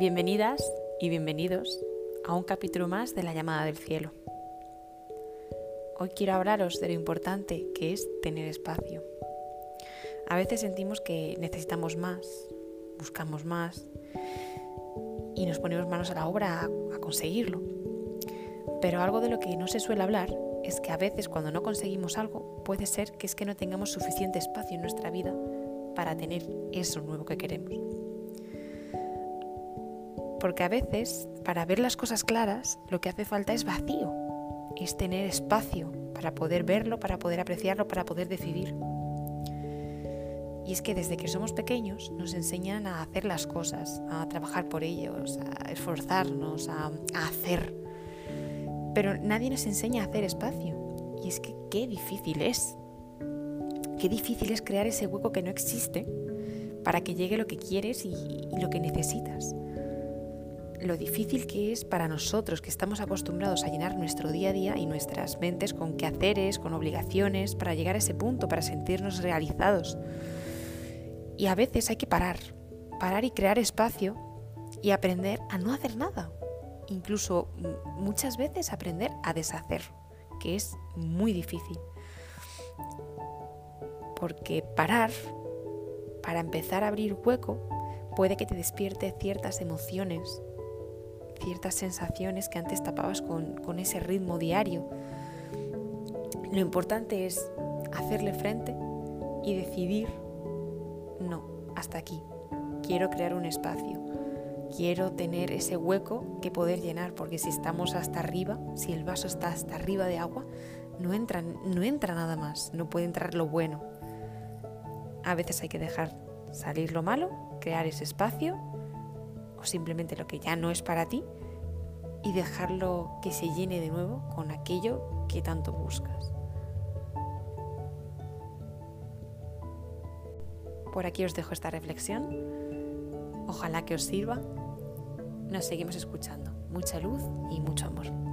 Bienvenidas y bienvenidos a un capítulo más de La llamada del cielo. Hoy quiero hablaros de lo importante que es tener espacio. A veces sentimos que necesitamos más, buscamos más y nos ponemos manos a la obra a, conseguirlo. Pero algo de lo que no se suele hablar es que a veces cuando no conseguimos algo puede ser que es que no tengamos suficiente espacio en nuestra vida para tener eso nuevo que queremos. Porque a veces, para ver las cosas claras, lo que hace falta es vacío, es tener espacio para poder verlo, para poder apreciarlo, para poder decidir. Y es que desde que somos pequeños nos enseñan a hacer las cosas, a trabajar por ellos, a esforzarnos, a, hacer. Pero nadie nos enseña a hacer espacio. Y es que qué difícil es. Qué difícil es crear ese hueco que no existe para que llegue lo que quieres y lo que necesitas lo difícil que es para nosotros que estamos acostumbrados a llenar nuestro día a día y nuestras mentes con quehaceres, con obligaciones, para llegar a ese punto, para sentirnos realizados. Y a veces hay que parar, parar y crear espacio y aprender a no hacer nada. Incluso muchas veces aprender a deshacer, que es muy difícil. Porque parar, para empezar a abrir hueco, puede que te despierte ciertas emociones, ciertas sensaciones que antes tapabas con, ese ritmo diario. Lo importante es hacerle frente y decidir, no, hasta aquí. Quiero crear un espacio. Quiero tener ese hueco que poder llenar, porque si estamos hasta arriba, si el vaso está hasta arriba de agua, no entra, nada más, no puede entrar lo bueno. A veces hay que dejar salir lo malo, crear ese espacio o simplemente lo que ya no es para ti y dejarlo que se llene de nuevo con aquello que tanto buscas. Por aquí os dejo esta reflexión. Ojalá que os sirva. Nos seguimos escuchando. Mucha luz y mucho amor.